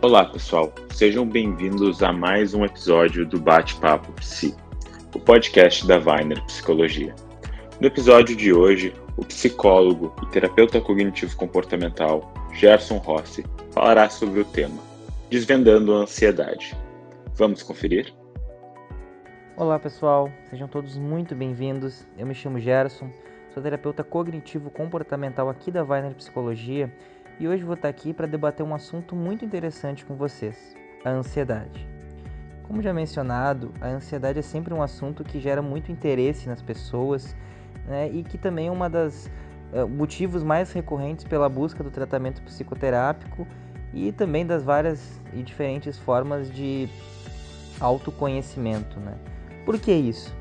Olá, pessoal. Sejam bem-vindos a mais um episódio do Bate-Papo Psi, o podcast da Weiner Psicologia. No episódio de hoje, o psicólogo e terapeuta cognitivo comportamental Gerson Rossi falará sobre o tema Desvendando a Ansiedade. Vamos conferir? Olá, pessoal. Sejam todos muito bem-vindos. Eu me chamo Gerson, sou terapeuta cognitivo comportamental aqui da Weiner Psicologia e hoje vou estar aqui para debater um assunto muito interessante com vocês: a ansiedade. Como já mencionado, a ansiedade é sempre um assunto que gera muito interesse nas pessoas né, e que também é um dos uh, motivos mais recorrentes pela busca do tratamento psicoterápico e também das várias e diferentes formas de autoconhecimento. Né? Por que isso?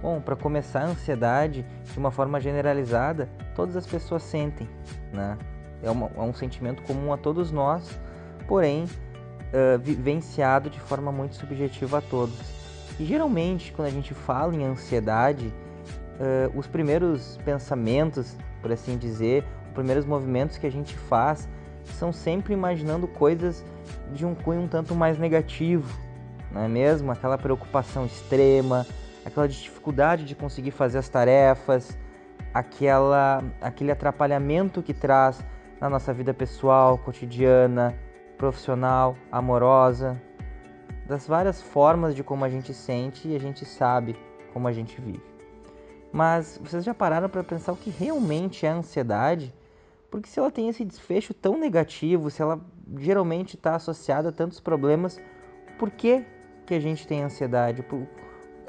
Bom, para começar, a ansiedade, de uma forma generalizada, todas as pessoas sentem. Né? É, uma, é um sentimento comum a todos nós, porém uh, vivenciado de forma muito subjetiva a todos. E geralmente, quando a gente fala em ansiedade, uh, os primeiros pensamentos, por assim dizer, os primeiros movimentos que a gente faz são sempre imaginando coisas de um cunho um tanto mais negativo, não é mesmo? Aquela preocupação extrema, aquela dificuldade de conseguir fazer as tarefas, aquela, aquele atrapalhamento que traz na nossa vida pessoal, cotidiana, profissional, amorosa, das várias formas de como a gente sente e a gente sabe como a gente vive. Mas vocês já pararam para pensar o que realmente é a ansiedade? Porque se ela tem esse desfecho tão negativo, se ela geralmente está associada a tantos problemas, por que, que a gente tem ansiedade?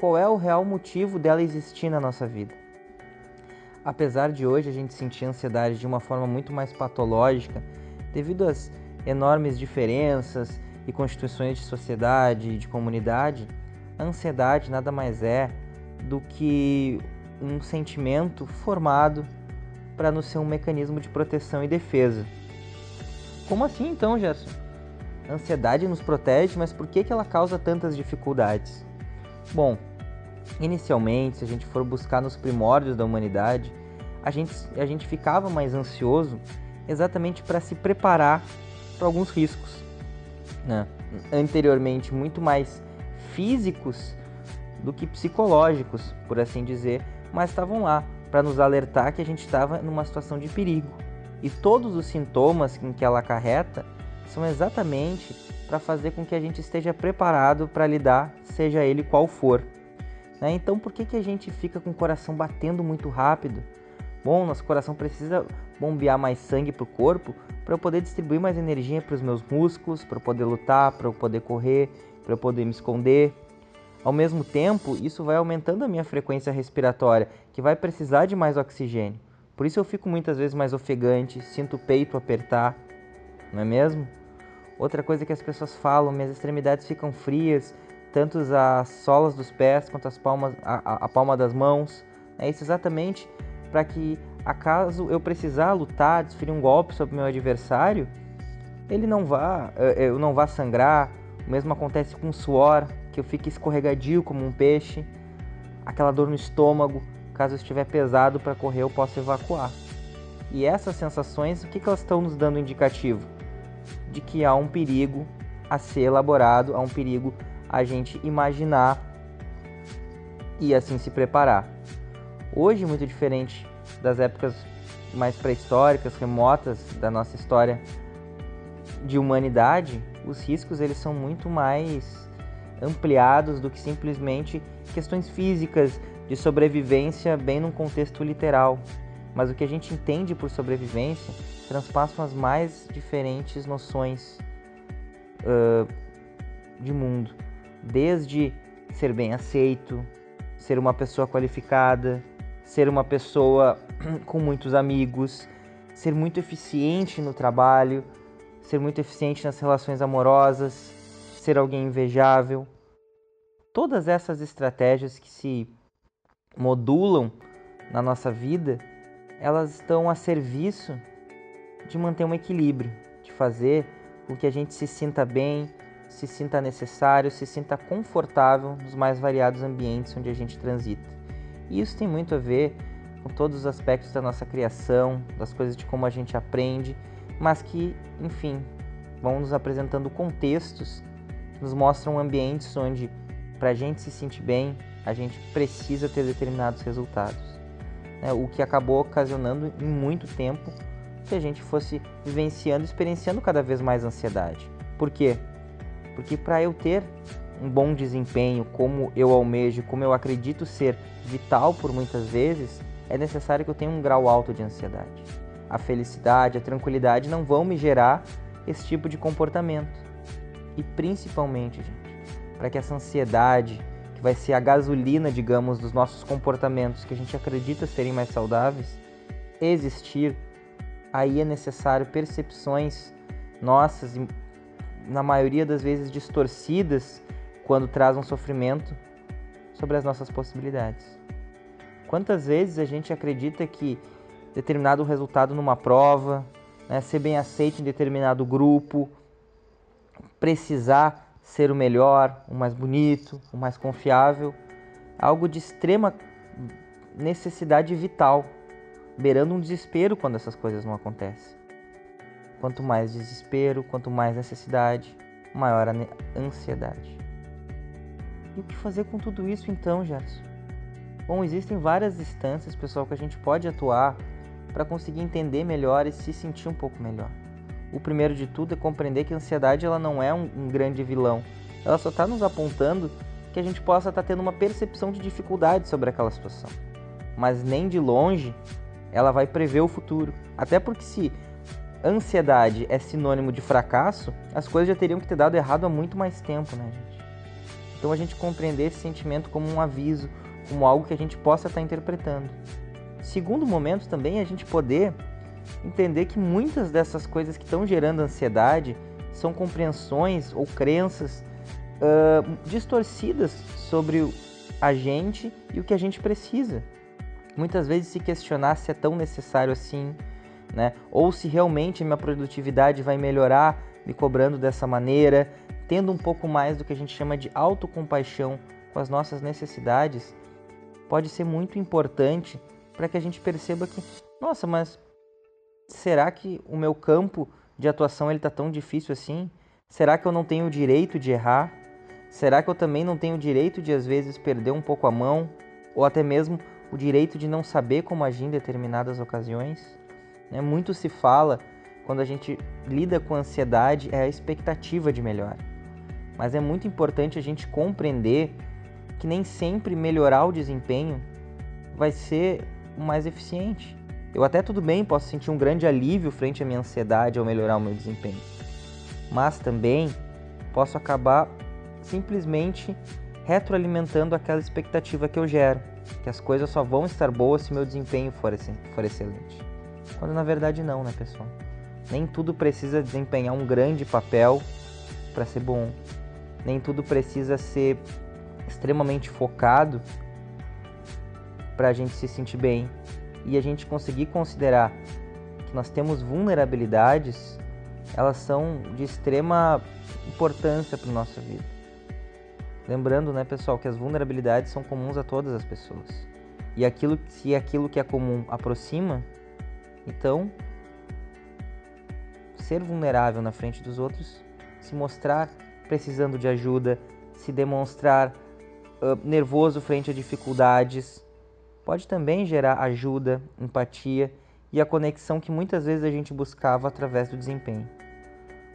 Qual é o real motivo dela existir na nossa vida? Apesar de hoje a gente sentir ansiedade de uma forma muito mais patológica, devido às enormes diferenças e constituições de sociedade e de comunidade, a ansiedade nada mais é do que um sentimento formado para nos ser um mecanismo de proteção e defesa. Como assim então, Gerson? A ansiedade nos protege, mas por que, que ela causa tantas dificuldades? Bom, Inicialmente, se a gente for buscar nos primórdios da humanidade, a gente, a gente ficava mais ansioso exatamente para se preparar para alguns riscos. Né? Anteriormente, muito mais físicos do que psicológicos, por assim dizer, mas estavam lá para nos alertar que a gente estava numa situação de perigo. E todos os sintomas em que ela acarreta são exatamente para fazer com que a gente esteja preparado para lidar, seja ele qual for. Né? Então, por que, que a gente fica com o coração batendo muito rápido? Bom, nosso coração precisa bombear mais sangue para o corpo para eu poder distribuir mais energia para os meus músculos, para eu poder lutar, para eu poder correr, para eu poder me esconder. Ao mesmo tempo, isso vai aumentando a minha frequência respiratória, que vai precisar de mais oxigênio. Por isso eu fico muitas vezes mais ofegante, sinto o peito apertar, não é mesmo? Outra coisa que as pessoas falam, minhas extremidades ficam frias, tanto as solas dos pés quanto as palmas, a, a palma das mãos. É isso exatamente para que, acaso eu precisar lutar, desferir um golpe sobre meu adversário, ele não vá, eu não vá sangrar. O mesmo acontece com o suor, que eu fique escorregadio como um peixe, aquela dor no estômago, caso eu estiver pesado para correr eu posso evacuar. E essas sensações, o que, que elas estão nos dando indicativo? De que há um perigo a ser elaborado, há um perigo a gente imaginar e assim se preparar. Hoje, muito diferente das épocas mais pré-históricas, remotas da nossa história de humanidade, os riscos eles são muito mais ampliados do que simplesmente questões físicas de sobrevivência bem num contexto literal. Mas o que a gente entende por sobrevivência transpassam as mais diferentes noções uh, de mundo desde ser bem aceito, ser uma pessoa qualificada, ser uma pessoa com muitos amigos, ser muito eficiente no trabalho, ser muito eficiente nas relações amorosas, ser alguém invejável. Todas essas estratégias que se modulam na nossa vida, elas estão a serviço de manter um equilíbrio, de fazer com que a gente se sinta bem, se sinta necessário, se sinta confortável nos mais variados ambientes onde a gente transita. E isso tem muito a ver com todos os aspectos da nossa criação, das coisas de como a gente aprende, mas que, enfim, vão nos apresentando contextos que nos mostram ambientes onde, para a gente se sentir bem, a gente precisa ter determinados resultados. Né? O que acabou ocasionando em muito tempo que a gente fosse vivenciando, experienciando cada vez mais ansiedade. Por quê? Porque para eu ter um bom desempenho, como eu almejo, como eu acredito ser vital por muitas vezes, é necessário que eu tenha um grau alto de ansiedade. A felicidade, a tranquilidade não vão me gerar esse tipo de comportamento. E principalmente, gente, para que essa ansiedade, que vai ser a gasolina, digamos, dos nossos comportamentos que a gente acredita serem mais saudáveis, existir, aí é necessário percepções nossas, na maioria das vezes distorcidas, quando traz um sofrimento sobre as nossas possibilidades. Quantas vezes a gente acredita que determinado resultado numa prova, né, ser bem aceito em determinado grupo, precisar ser o melhor, o mais bonito, o mais confiável, algo de extrema necessidade vital, beirando um desespero quando essas coisas não acontecem. Quanto mais desespero, quanto mais necessidade, maior a ansiedade. E o que fazer com tudo isso então, Gerson? Bom, existem várias instâncias, pessoal, que a gente pode atuar para conseguir entender melhor e se sentir um pouco melhor. O primeiro de tudo é compreender que a ansiedade ela não é um, um grande vilão. Ela só está nos apontando que a gente possa estar tá tendo uma percepção de dificuldade sobre aquela situação. Mas nem de longe ela vai prever o futuro. Até porque se ansiedade é sinônimo de fracasso, as coisas já teriam que ter dado errado há muito mais tempo, né, gente? Então a gente compreender esse sentimento como um aviso, como algo que a gente possa estar interpretando. Segundo momento também é a gente poder entender que muitas dessas coisas que estão gerando ansiedade são compreensões ou crenças uh, distorcidas sobre a gente e o que a gente precisa. Muitas vezes se questionar se é tão necessário assim, né? Ou se realmente minha produtividade vai melhorar me cobrando dessa maneira, tendo um pouco mais do que a gente chama de autocompaixão com as nossas necessidades, pode ser muito importante para que a gente perceba que, nossa, mas será que o meu campo de atuação ele tá tão difícil assim? Será que eu não tenho o direito de errar? Será que eu também não tenho o direito de às vezes perder um pouco a mão ou até mesmo o direito de não saber como agir em determinadas ocasiões? Né? Muito se fala quando a gente lida com ansiedade é a expectativa de melhor. Mas é muito importante a gente compreender que nem sempre melhorar o desempenho vai ser o mais eficiente. Eu até tudo bem, posso sentir um grande alívio frente à minha ansiedade ao melhorar o meu desempenho. Mas também posso acabar simplesmente retroalimentando aquela expectativa que eu gero, que as coisas só vão estar boas se meu desempenho for, for excelente. Quando na verdade não, né, pessoal? Nem tudo precisa desempenhar um grande papel para ser bom. Nem tudo precisa ser extremamente focado para a gente se sentir bem e a gente conseguir considerar que nós temos vulnerabilidades, elas são de extrema importância para nossa vida. Lembrando, né, pessoal, que as vulnerabilidades são comuns a todas as pessoas. E aquilo, se aquilo que é comum aproxima, então ser vulnerável na frente dos outros, se mostrar precisando de ajuda, se demonstrar uh, nervoso frente a dificuldades, pode também gerar ajuda, empatia e a conexão que muitas vezes a gente buscava através do desempenho.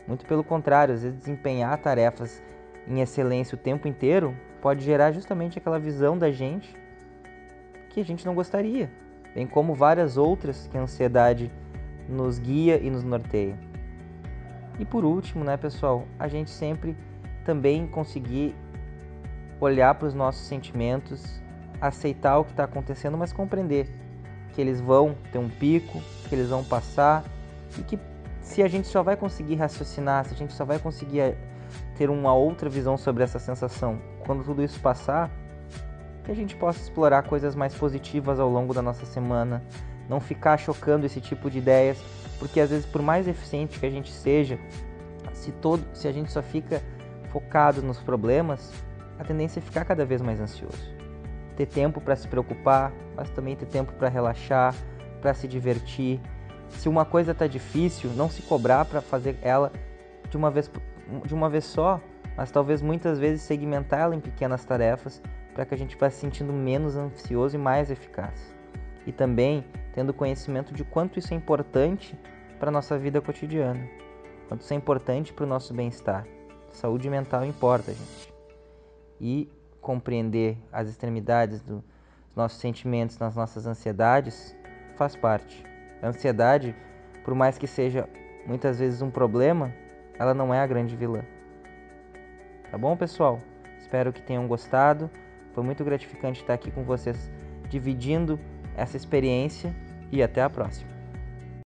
Muito pelo contrário, às vezes desempenhar tarefas em excelência o tempo inteiro pode gerar justamente aquela visão da gente que a gente não gostaria, bem como várias outras que a ansiedade nos guia e nos norteia. E por último, né, pessoal, a gente sempre também conseguir olhar para os nossos sentimentos, aceitar o que está acontecendo, mas compreender que eles vão ter um pico, que eles vão passar e que se a gente só vai conseguir raciocinar, se a gente só vai conseguir eh, ter uma outra visão sobre essa sensação quando tudo isso passar, que a gente possa explorar coisas mais positivas ao longo da nossa semana, não ficar chocando esse tipo de ideias, porque às vezes por mais eficiente que a gente seja, se todo, se a gente só fica focado nos problemas, a tendência é ficar cada vez mais ansioso. Ter tempo para se preocupar, mas também ter tempo para relaxar, para se divertir. Se uma coisa está difícil, não se cobrar para fazer ela de uma vez, de uma vez só, mas talvez muitas vezes segmentá-la em pequenas tarefas para que a gente vá se sentindo menos ansioso e mais eficaz. E também tendo conhecimento de quanto isso é importante para a nossa vida cotidiana, quanto isso é importante para o nosso bem-estar. Saúde mental importa, gente. E compreender as extremidades dos nossos sentimentos, nas nossas ansiedades, faz parte. A ansiedade, por mais que seja muitas vezes um problema, ela não é a grande vilã. Tá bom, pessoal? Espero que tenham gostado. Foi muito gratificante estar aqui com vocês dividindo essa experiência e até a próxima.